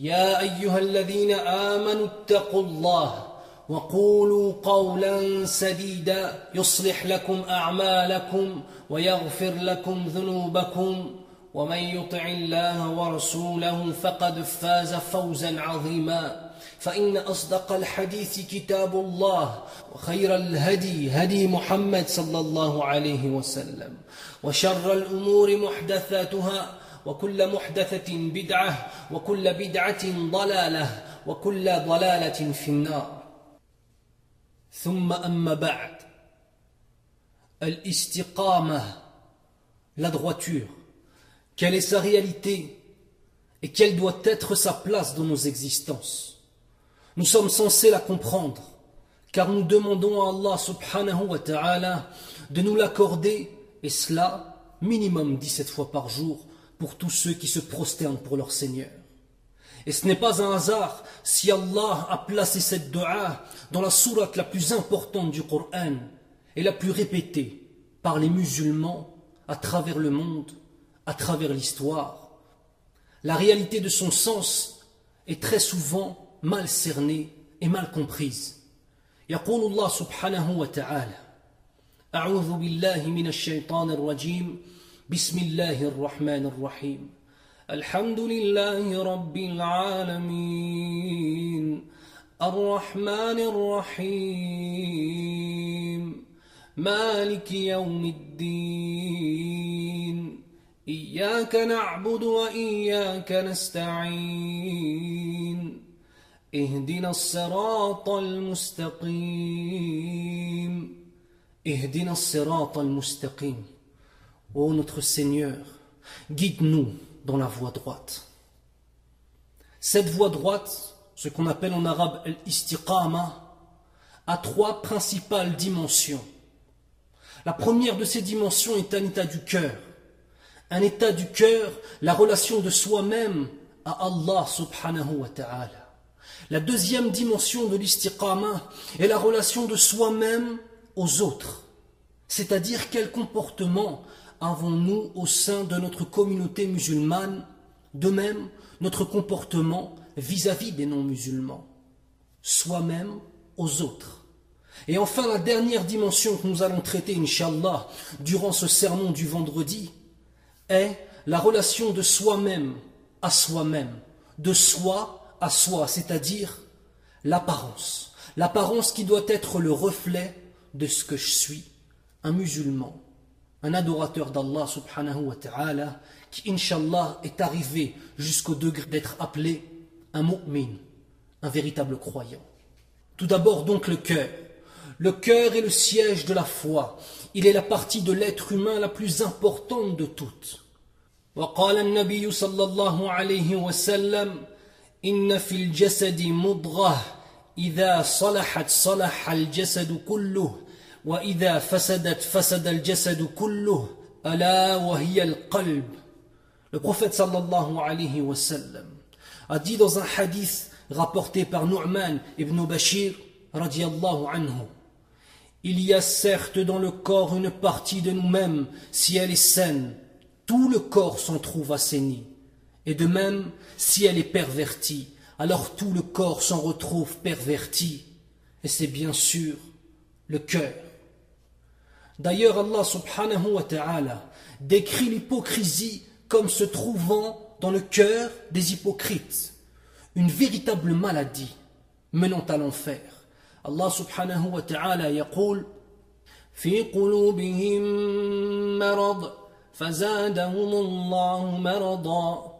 يا أيها الذين آمنوا اتقوا الله وقولوا قولا سديدا يصلح لكم أعمالكم ويغفر لكم ذنوبكم ومن يطع الله ورسوله فقد فاز فوزا عظيما فإن أصدق الحديث كتاب الله وخير الهدي هدي محمد صلى الله عليه وسلم وشر الأمور محدثاتها وكل محدثه بدعه وكل بدعه ضلاله وكل ضلاله في النار ثم أما بعد الاستقامة la droiture quelle est sa réalité et quelle doit être sa place dans nos existences nous sommes censés la comprendre car nous demandons à Allah subhanahu wa ta'ala de nous l'accorder et cela minimum 17 fois par jour pour tous ceux qui se prosternent pour leur Seigneur et ce n'est pas un hasard si Allah a placé cette dua dans la sourate la plus importante du Coran et la plus répétée par les musulmans à travers le monde, à travers l'histoire. La réalité de son sens est très souvent mal cernée et mal comprise. يقول الله سبحانه وتعالى أعوذ بالله من الشيطان الرجيم بسم الله الرحمن الرحيم. الحمد لله رب العالمين. الرحمن الرحيم. مالك يوم الدين. إياك نعبد وإياك نستعين. اهدنا الصراط المستقيم. اهدنا الصراط المستقيم. Ô notre Seigneur, guide-nous dans la voie droite. Cette voie droite, ce qu'on appelle en arabe l'istiqama, a trois principales dimensions. La première de ces dimensions est un état du cœur. Un état du cœur, la relation de soi-même à Allah subhanahu wa ta'ala. La deuxième dimension de l'istiqama est la relation de soi-même aux autres. C'est-à-dire quel comportement avons-nous au sein de notre communauté musulmane, de même notre comportement vis-à-vis des non-musulmans, soi-même aux autres? Et enfin, la dernière dimension que nous allons traiter, Inch'Allah, durant ce sermon du vendredi, est la relation de soi-même à soi-même, de soi à soi, c'est-à-dire l'apparence. L'apparence qui doit être le reflet de ce que je suis, un musulman, un adorateur d'Allah subhanahu wa ta'ala, qui, inshallah, est arrivé jusqu'au degré d'être appelé un mu'min, un véritable croyant. Tout d'abord donc le cœur. Le cœur est le siège de la foi. Il est la partie de l'être humain la plus importante de toutes. وقال النبي صلى الله عليه وسلم إن في الجسد مضغة إذا صلحت صلح الجسد كله وإذا فسدت فسد الجسد كله ألا وهي القلب Le prophète sallallahu alayhi wa sallam a dit dans un hadith rapporté par Nu'man ibn Bashir radiallahu anhu Il y a certes dans le corps une partie de nous-mêmes, si elle est saine, tout le corps s'en trouve assaini. Et de même, si elle est pervertie, alors tout le corps s'en retrouve perverti. Et c'est bien sûr le cœur. D'ailleurs, Allah subhanahu wa ta'ala décrit l'hypocrisie comme se trouvant dans le cœur des hypocrites, une véritable maladie. menant à l'enfer. Allah subhanahu wa ta'ala yaqul في قلوبهم مرض فزادهم الله مرضا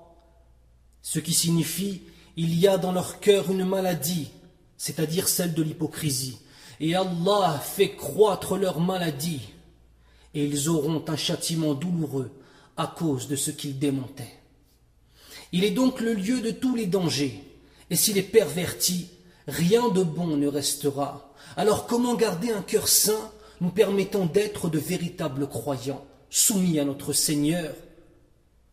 Ce qui signifie il y a dans leur cœur une maladie, c'est-à-dire celle de l'hypocrisie. Et Allah fait croître leur maladie. Et ils auront un châtiment douloureux à cause de ce qu'ils démontaient. Il est donc le lieu de tous les dangers. Et s'il est perverti, rien de bon ne restera. Alors comment garder un cœur saint nous permettant d'être de véritables croyants, soumis à notre Seigneur,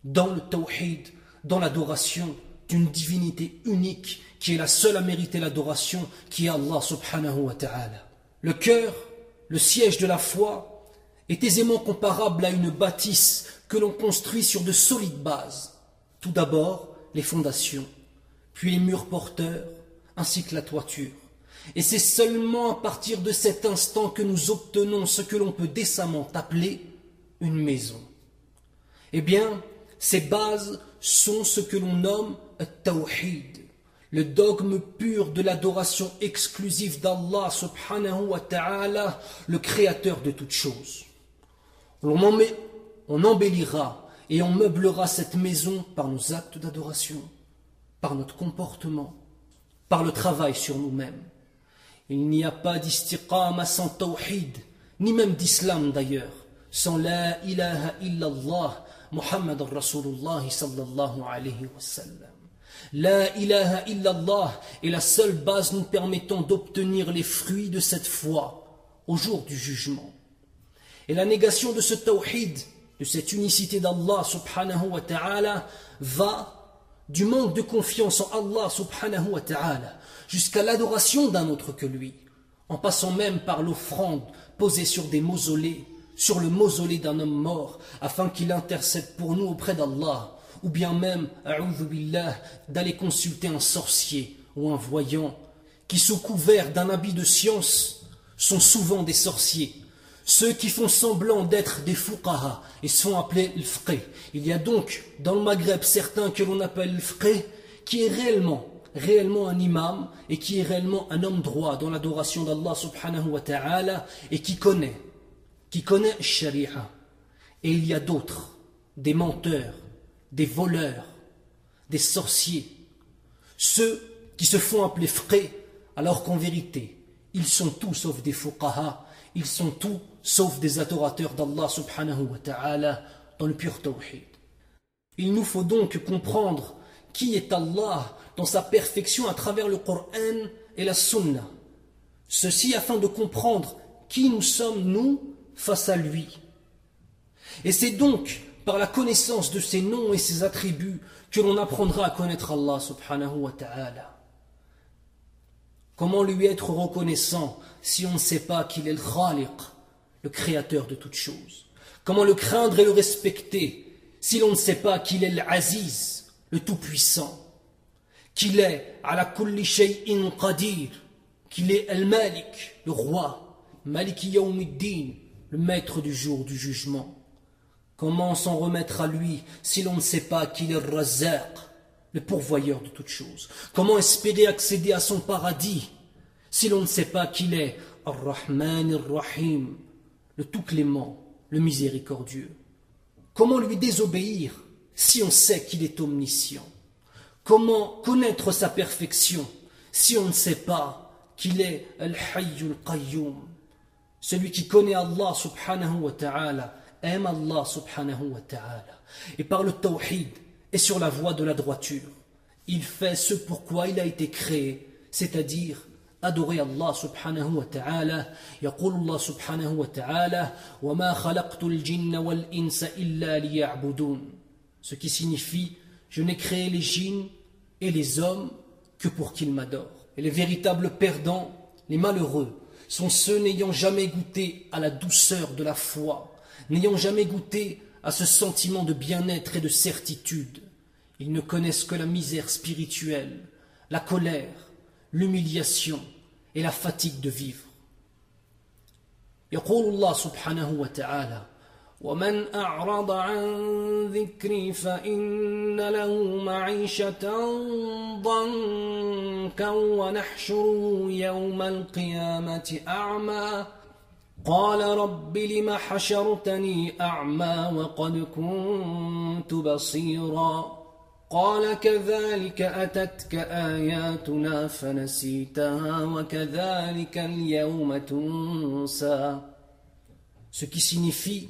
dans le tawhid, dans l'adoration d'une divinité unique qui est la seule à mériter l'adoration, qui est Allah subhanahu wa ta'ala. Le cœur, le siège de la foi, est aisément comparable à une bâtisse que l'on construit sur de solides bases. Tout d'abord, les fondations, puis les murs porteurs, ainsi que la toiture. Et c'est seulement à partir de cet instant que nous obtenons ce que l'on peut décemment appeler une maison. Eh bien, ces bases sont ce que l'on nomme tawhid, le dogme pur de l'adoration exclusive d'Allah subhanahu wa ta'ala, le créateur de toutes choses. On, embellira et on meublera cette maison par nos actes d'adoration, par notre comportement, par le travail sur nous-mêmes. Il n'y a pas d'istiqama sans tawhid, ni même d'islam d'ailleurs, sans la ilaha illallah, Muhammad Rasulullah sallallahu alayhi wa sallam. La ilaha illallah est la seule base nous permettant d'obtenir les fruits de cette foi au jour du jugement. Et la négation de ce tawhid, de cette unicité d'Allah subhanahu wa ta'ala, va du manque de confiance en Allah subhanahu wa ta'ala, jusqu'à l'adoration d'un autre que lui, en passant même par l'offrande posée sur des mausolées, sur le mausolée d'un homme mort, afin qu'il intercède pour nous auprès d'Allah, ou bien même, d'aller consulter un sorcier ou un voyant, qui sous couvert d'un habit de science sont souvent des sorciers, ceux qui font semblant d'être des fuqaha et sont appelés l'fqih. Il y a donc dans le Maghreb certains que l'on appelle l'fqih qui est réellement réellement un imam et qui est réellement un homme droit dans l'adoration d'Allah subhanahu wa ta'ala et qui connaît, qui connaît Sharia. Et il y a d'autres, des menteurs, des voleurs, des sorciers, ceux qui se font appeler frais alors qu'en vérité, ils sont tous sauf des fuqaha, ils sont tous sauf des adorateurs d'Allah subhanahu wa ta'ala dans le pur tawhid. Il nous faut donc comprendre qui est Allah dans sa perfection à travers le Coran et la Sunna. Ceci afin de comprendre qui nous sommes, nous, face à lui. Et c'est donc par la connaissance de ses noms et ses attributs que l'on apprendra à connaître Allah subhanahu wa ta'ala. Comment lui être reconnaissant si on ne sait pas qu'il est le Khaliq, le créateur de toutes choses? Comment le craindre et le respecter si l'on ne sait pas qu'il est l'Aziz, le Tout-Puissant? Qu'il est ala kulli shay'in qadir, qu'il est al-Malik, le roi, Maliki Yawmiddin, le maître du jour du jugement. Comment s'en remettre à lui si l'on ne sait pas qu'il est Razaq, le pourvoyeur de toutes choses? Comment espérer accéder à son paradis si l'on ne sait pas qu'il est Ar-Rahman Ar-Rahim, le tout clément, le miséricordieux? Comment lui désobéir si on sait qu'il est omniscient? Comment connaître sa perfection si on ne sait pas qu'il est Al-Hayyul Qayyum Celui qui connaît Allah subhanahu wa ta'ala aime Allah subhanahu wa ta'ala. Et par le tawhid et sur la voie de la droiture, il fait ce pourquoi il a été créé, c'est-à-dire adorer Allah subhanahu wa ta'ala. يقول الله سبحانه وتعالى وما خلقت الجن والإنس إلا ليعبدون Ce qui signifie je n'ai créé les djinns et les hommes que pour qu'ils m'adorent. Et les véritables perdants, les malheureux, sont ceux n'ayant jamais goûté à la douceur de la foi, n'ayant jamais goûté à ce sentiment de bien-être et de certitude. Ils ne connaissent que la misère spirituelle, la colère, l'humiliation et la fatigue de vivre. ومن أعرض عن ذكري فإن له معيشة ضنكا ونحشره يوم القيامة أعمى قال رب لم حشرتني أعمى وقد كنت بصيرا قال كذلك أتتك آياتنا فنسيتها وكذلك اليوم تنسى Ce qui signifie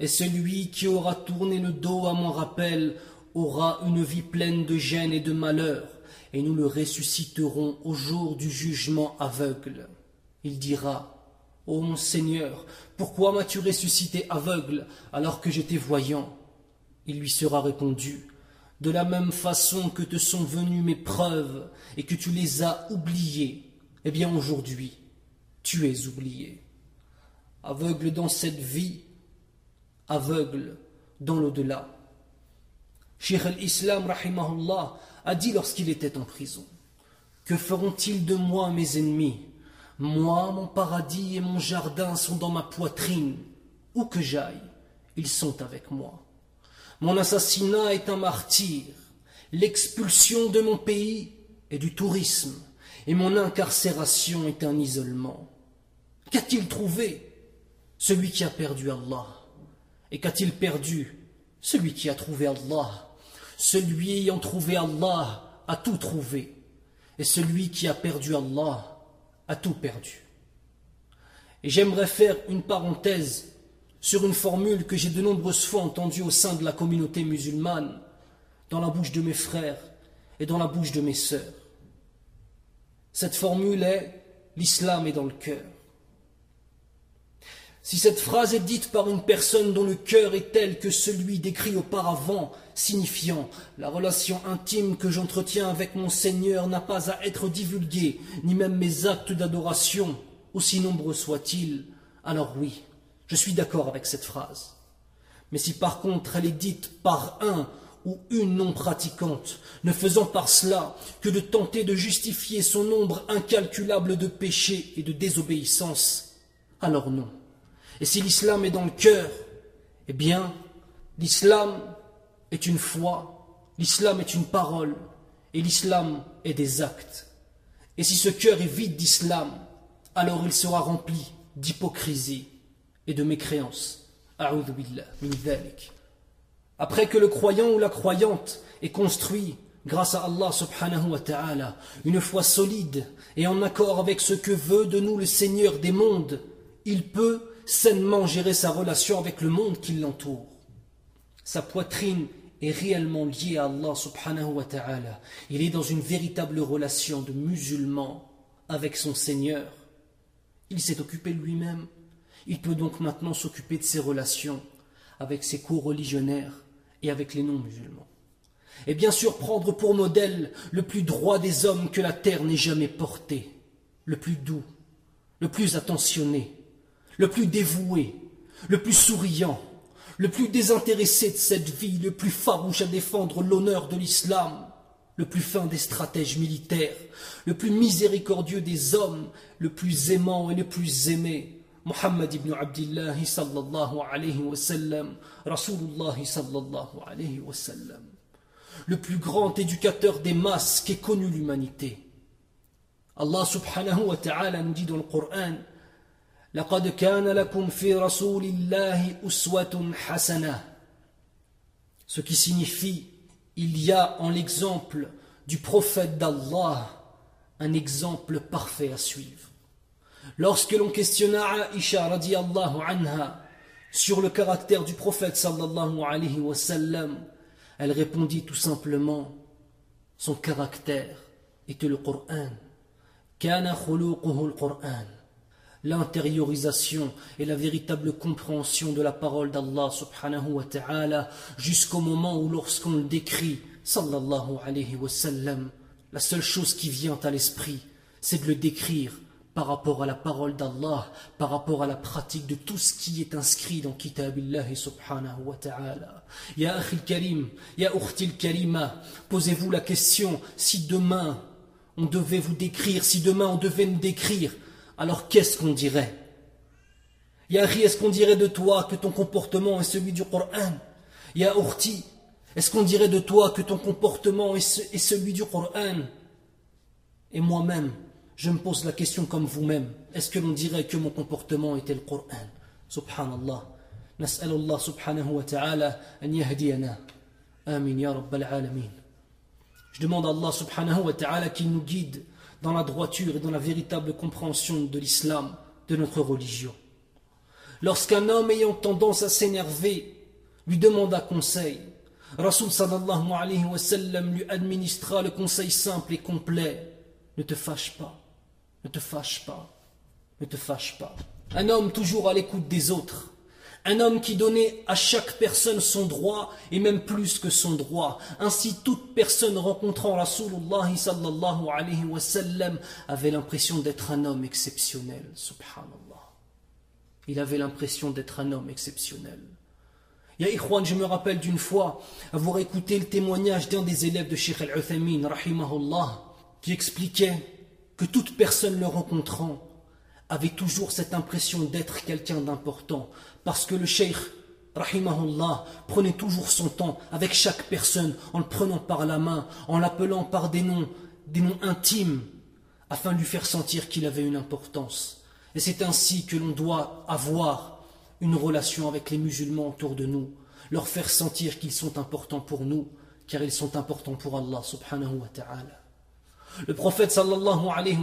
Et celui qui aura tourné le dos à mon rappel aura une vie pleine de gêne et de malheur, et nous le ressusciterons au jour du jugement aveugle. Il dira, Ô mon Seigneur, pourquoi m'as-tu ressuscité aveugle alors que j'étais voyant? Il lui sera répondu, De la même façon que te sont venues mes preuves et que tu les as oubliées, eh bien aujourd'hui, tu es oublié. Aveugle dans cette vie, aveugle dans l'au-delà. Cheikh al-Islam rahimahullah a dit lorsqu'il était en prison Que feront-ils de moi mes ennemis? Moi, mon paradis et mon jardin sont dans ma poitrine. Où que j'aille, ils sont avec moi. Mon assassinat est un martyr, l'expulsion de mon pays est du tourisme, et mon incarcération est un isolement. Qu'a-t-il trouvé Celui qui a perdu Allah? Et qu'a-t-il perdu Celui qui a trouvé Allah? Celui ayant trouvé Allah a tout trouvé. Et celui qui a perdu Allah a tout perdu. Et j'aimerais faire une parenthèse sur une formule que j'ai de nombreuses fois entendue au sein de la communauté musulmane, dans la bouche de mes frères et dans la bouche de mes sœurs. Cette formule est l'islam est dans le cœur. Si cette phrase est dite par une personne dont le cœur est tel que celui décrit auparavant, signifiant la relation intime que j'entretiens avec mon Seigneur n'a pas à être divulguée, ni même mes actes d'adoration, aussi nombreux soient-ils, alors oui, je suis d'accord avec cette phrase. Mais si par contre elle est dite par un ou une non pratiquante, ne faisant par cela que de tenter de justifier son nombre incalculable de péchés et de désobéissances, alors non. Et si l'islam est dans le cœur, eh bien, l'islam est une foi, l'islam est une parole, et l'islam est des actes. Et si ce cœur est vide d'islam, alors il sera rempli d'hypocrisie et de mécréance. Après que le croyant ou la croyante ait construit, grâce à Allah subhanahu wa ta'ala, une foi solide et en accord avec ce que veut de nous le Seigneur des mondes, il peut sainement gérer sa relation avec le monde qui l'entoure. Sa poitrine est réellement liée à Allah subhanahu wa ta'ala. Il est dans une véritable relation de musulman avec son Seigneur. Il s'est occupé lui-même. Il peut donc maintenant s'occuper de ses relations avec ses co-religionnaires et avec les non-musulmans. Et bien sûr prendre pour modèle le plus droit des hommes que la terre n'ait jamais porté, le plus doux, le plus attentionné, le plus dévoué, le plus souriant, le plus désintéressé de cette vie, le plus farouche à défendre l'honneur de l'islam, le plus fin des stratèges militaires, le plus miséricordieux des hommes, le plus aimant et le plus aimé, Muhammad ibn Abdullah sallallahu alayhi wa sallam, Rasulullah sallallahu alayhi wa sallam, le plus grand éducateur des masses qu'ait connu l'humanité. Allah subhanahu wa ta'ala nous dit dans le Coran, لقد كان لكم في رسول الله أسوة حسنة ce qui signifie il y a en l'exemple du prophète d'Allah un exemple parfait à suivre. Lorsque l'on questionna Aisha radiallahu anha sur le caractère du prophète sallallahu alayhi wa sallam, elle répondit tout simplement son caractère était le Coran. Kana khuluquhu al-Qur'an l'intériorisation et la véritable compréhension de la parole d'Allah subhanahu wa ta'ala jusqu'au moment où lorsqu'on le décrit, sallallahu alayhi wa la seule chose qui vient à l'esprit, c'est de le décrire par rapport à la parole d'Allah, par rapport à la pratique de tout ce qui est inscrit dans Kitabillah subhanahu wa ta'ala. Ya akhil karim, ya ukhtil karima, posez-vous la question, si demain on devait vous décrire, si demain on devait me décrire, alors qu'est-ce qu'on dirait Ya est-ce qu'on dirait de toi que ton comportement est celui du Coran Ya Urti, est-ce qu'on dirait de toi que ton comportement est, celui du Coran Et moi-même, je me pose la question comme vous-même. Est-ce que l'on dirait que mon comportement était le Coran Subhanallah. نسأل الله سبحانه وتعالى أن يهدينا آمين يا رب العالمين Je demande à Allah subhanahu wa ta'ala qu'il nous guide dans la droiture et dans la véritable compréhension de l'islam, de notre religion. Lorsqu'un homme ayant tendance à s'énerver lui demanda conseil, Rasul sallallahu alayhi wa sallam lui administra le conseil simple et complet Ne te fâche pas, ne te fâche pas, ne te fâche pas. Un homme toujours à l'écoute des autres, un homme qui donnait à chaque personne son droit et même plus que son droit. Ainsi, toute personne rencontrant Rasulullah sallallahu alayhi wa sallam avait l'impression d'être un homme exceptionnel. Subhanallah. Il avait l'impression d'être un homme exceptionnel. Ya Ikhwan, je me rappelle d'une fois avoir écouté le témoignage d'un des élèves de Sheikh Al-Uthamin, rahimahullah, qui expliquait que toute personne le rencontrant avait toujours cette impression d'être quelqu'un d'important, parce que le Sheikh, rahimahullah, prenait toujours son temps avec chaque personne, en le prenant par la main, en l'appelant par des noms, des noms intimes, afin de lui faire sentir qu'il avait une importance. Et c'est ainsi que l'on doit avoir une relation avec les musulmans autour de nous, leur faire sentir qu'ils sont importants pour nous, car ils sont importants pour Allah subhanahu wa ta'ala. Le prophète sallallahu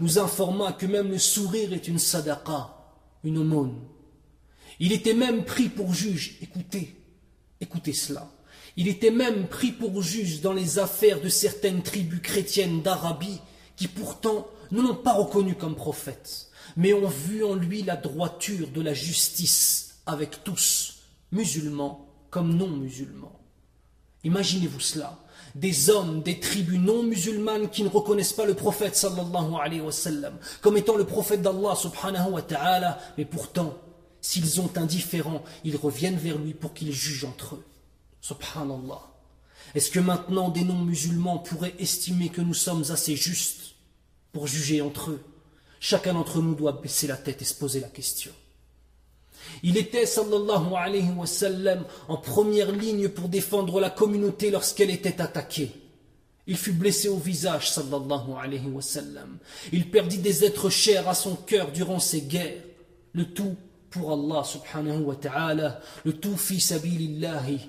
nous informa que même le sourire est une sadaqa, une aumône. Il était même pris pour juge, écoutez, écoutez cela. Il était même pris pour juge dans les affaires de certaines tribus chrétiennes d'Arabie qui pourtant ne l'ont pas reconnu comme prophète, mais ont vu en lui la droiture de la justice avec tous, musulmans comme non musulmans. Imaginez-vous cela des hommes des tribus non musulmanes qui ne reconnaissent pas le prophète comme étant le prophète d'Allah subhanahu wa ta'ala, mais pourtant, s'ils ont indifférent, ils reviennent vers lui pour qu'il juge entre eux. Subhanallah. Est-ce que maintenant des non-musulmans pourraient estimer que nous sommes assez justes pour juger entre eux? Chacun d'entre nous doit baisser la tête et se poser la question. Il était, sallallahu alayhi wa sallam, en première ligne pour défendre la communauté lorsqu'elle était attaquée. Il fut blessé au visage, sallallahu alayhi wa sallam. Il perdit des êtres chers à son cœur durant ses guerres. Le tout pour Allah subhanahu wa ta'ala, le tout fi sabilillahi,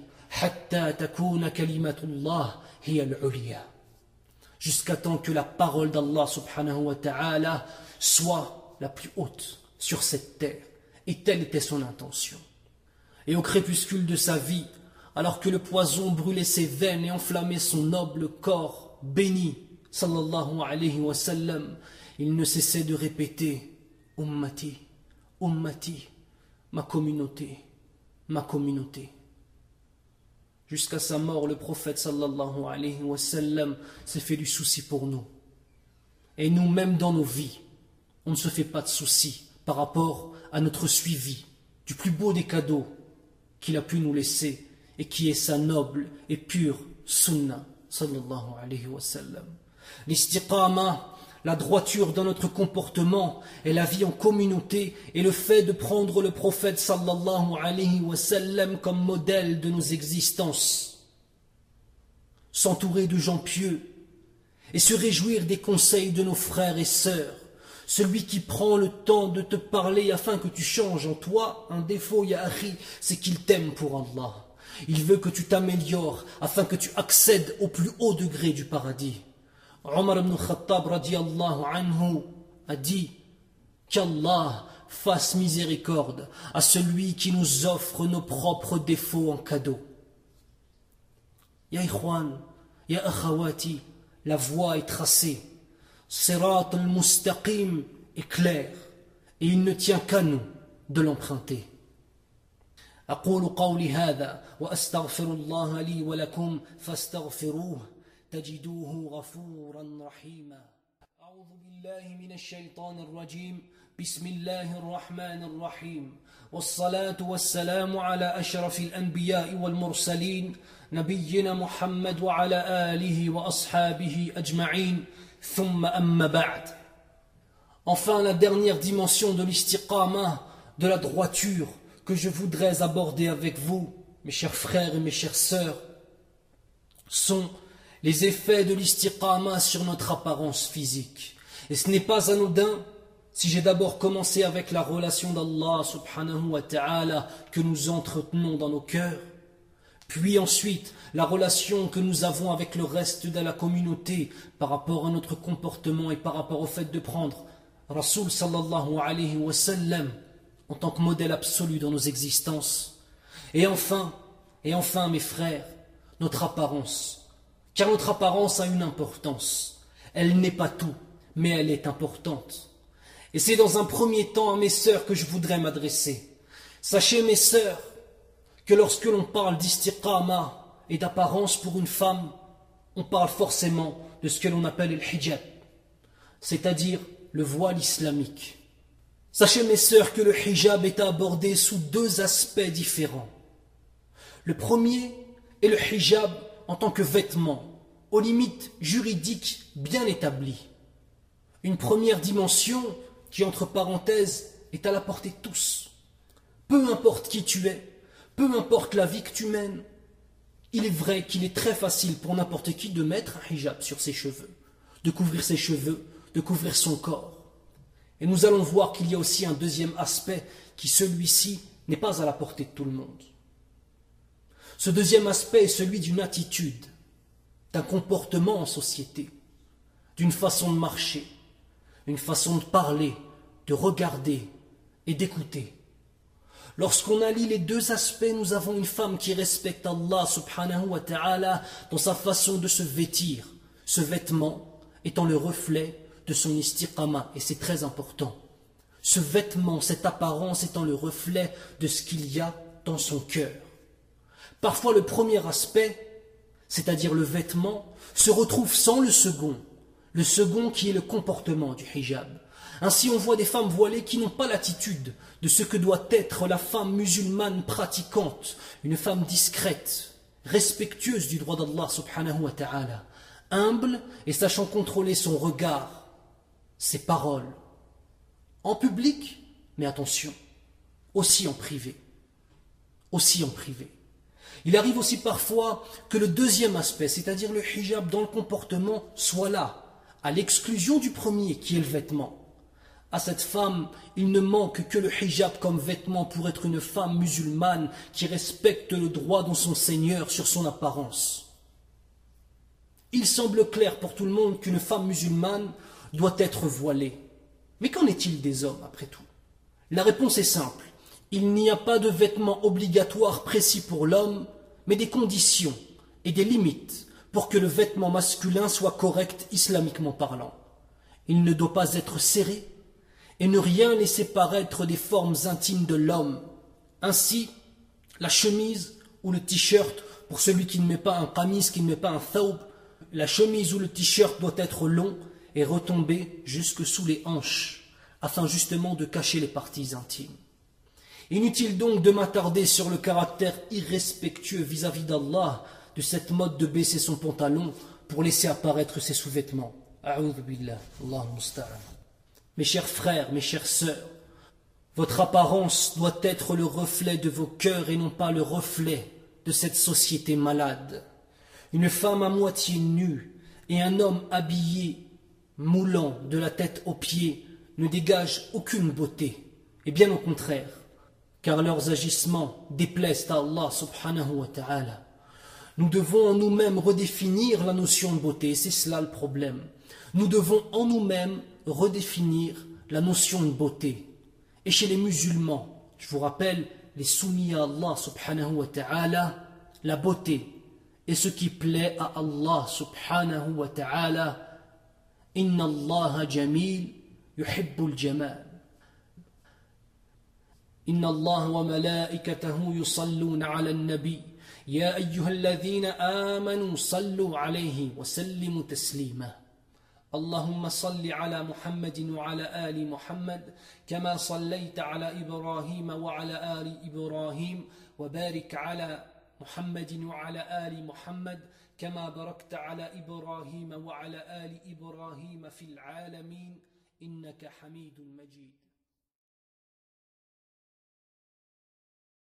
hatta takuna kalimatullah Jusqu'à temps que la parole d'Allah subhanahu wa ta'ala soit la plus haute sur cette terre. Et telle était son intention. Et au crépuscule de sa vie, alors que le poison brûlait ses veines et enflammait son noble corps béni, sallallahu alayhi wa sallam, il ne cessait de répéter Ummati, Ummati, ma communauté, ma communauté. Jusqu'à sa mort, le prophète sallallahu s'est fait du souci pour nous. Et nous-mêmes dans nos vies, on ne se fait pas de soucis par rapport à notre suivi du plus beau des cadeaux qu'il a pu nous laisser et qui est sa noble et pure sunnah sallallahu alayhi wa sallam. L'istiqama, la droiture dans notre comportement et la vie en communauté et le fait de prendre le prophète sallallahu alayhi comme modèle de nos existences. S'entourer de gens pieux et se réjouir des conseils de nos frères et sœurs celui qui prend le temps de te parler afin que tu changes en toi un défaut, Yahri, c'est qu'il t'aime pour Allah. Il veut que tu t'améliores afin que tu accèdes au plus haut degré du paradis. Omar ibn Khattab anhu a dit qu'Allah fasse miséricorde à celui qui nous offre nos propres défauts en cadeau. Ya Ikhwan, la voie est tracée. Sirat al-Mustaqim est clair et il ne tient qu'à nous de l'emprunter. أقول قولي هذا وأستغفر الله لي ولكم فاستغفروه تجدوه غفورا رحيما. أعوذ بالله من الشيطان الرجيم. بسم الله الرحمن الرحيم. والصلاة والسلام على أشرف الأنبياء والمرسلين نبينا محمد وعلى آله وأصحابه أجمعين. Enfin, la dernière dimension de l'istiqama de la droiture que je voudrais aborder avec vous, mes chers frères et mes chères sœurs, sont les effets de l'istiqama sur notre apparence physique. Et ce n'est pas anodin si j'ai d'abord commencé avec la relation d'Allah subhanahu wa ta'ala que nous entretenons dans nos cœurs, puis ensuite la relation que nous avons avec le reste de la communauté par rapport à notre comportement et par rapport au fait de prendre Rasul sallallahu alayhi wa sallam en tant que modèle absolu dans nos existences. Et enfin, et enfin mes frères, notre apparence. Car notre apparence a une importance. Elle n'est pas tout, mais elle est importante. Et c'est dans un premier temps à mes sœurs que je voudrais m'adresser. Sachez mes sœurs que lorsque l'on parle d'istiqama et d'apparence pour une femme, on parle forcément de ce que l'on appelle le hijab, c'est-à-dire le voile islamique. Sachez mes sœurs que le hijab est abordé sous deux aspects différents. Le premier est le hijab en tant que vêtement, aux limites juridiques bien établies. Une première dimension qui, entre parenthèses, est à la portée de tous. Peu importe qui tu es, peu importe la vie que tu mènes, il est vrai qu'il est très facile pour n'importe qui de mettre un hijab sur ses cheveux, de couvrir ses cheveux, de couvrir son corps. Et nous allons voir qu'il y a aussi un deuxième aspect qui, celui-ci, n'est pas à la portée de tout le monde. Ce deuxième aspect est celui d'une attitude, d'un comportement en société, d'une façon de marcher, une façon de parler, de regarder et d'écouter. Lorsqu'on allie les deux aspects, nous avons une femme qui respecte Allah subhanahu wa ta'ala dans sa façon de se vêtir, ce vêtement étant le reflet de son istiqama, et c'est très important. Ce vêtement, cette apparence étant le reflet de ce qu'il y a dans son cœur. Parfois le premier aspect, c'est-à-dire le vêtement, se retrouve sans le second, le second qui est le comportement du hijab. Ainsi on voit des femmes voilées qui n'ont pas l'attitude de ce que doit être la femme musulmane pratiquante, une femme discrète, respectueuse du droit d'Allah subhanahu wa ta'ala, humble et sachant contrôler son regard, ses paroles, en public, mais attention, aussi en privé, aussi en privé. Il arrive aussi parfois que le deuxième aspect, c'est-à-dire le hijab dans le comportement, soit là, à l'exclusion du premier qui est le vêtement. À cette femme, il ne manque que le hijab comme vêtement pour être une femme musulmane qui respecte le droit de son Seigneur sur son apparence. Il semble clair pour tout le monde qu'une femme musulmane doit être voilée. Mais qu'en est-il des hommes après tout? La réponse est simple. Il n'y a pas de vêtements obligatoires précis pour l'homme, mais des conditions et des limites pour que le vêtement masculin soit correct islamiquement parlant. Il ne doit pas être serré et ne rien laisser paraître des formes intimes de l'homme. Ainsi, la chemise ou le t-shirt, pour celui qui ne met pas un qamis, qui ne met pas un thawb, la chemise ou le t-shirt doit être long et retomber jusque sous les hanches, afin justement de cacher les parties intimes. Inutile donc de m'attarder sur le caractère irrespectueux vis-à-vis d'Allah de cette mode de baisser son pantalon pour laisser apparaître ses sous-vêtements. Mes chers frères, mes chères sœurs, votre apparence doit être le reflet de vos cœurs et non pas le reflet de cette société malade. Une femme à moitié nue et un homme habillé, moulant de la tête aux pieds, ne dégagent aucune beauté, et bien au contraire car leurs agissements déplaisent à Allah subhanahu wa ta'ala. Nous devons en nous-mêmes redéfinir la notion de beauté, c'est cela le problème. Nous devons en nous-mêmes redéfinir la notion de beauté. Et chez les musulmans, je vous rappelle, les soumis à Allah subhanahu wa ta'ala, la beauté est ce qui plaît à Allah subhanahu wa ta'ala. Inna Allah jamil yuhibbul jamal. إن الله وملائكته يصلون على النبي يا أيها الذين آمنوا صلوا عليه وسلموا تسليما اللهم صل على محمد وعلى آل محمد كما صليت على إبراهيم وعلى آل إبراهيم وبارك على محمد وعلى آل محمد كما باركت على إبراهيم وعلى آل إبراهيم في العالمين إنك حميد مجيد.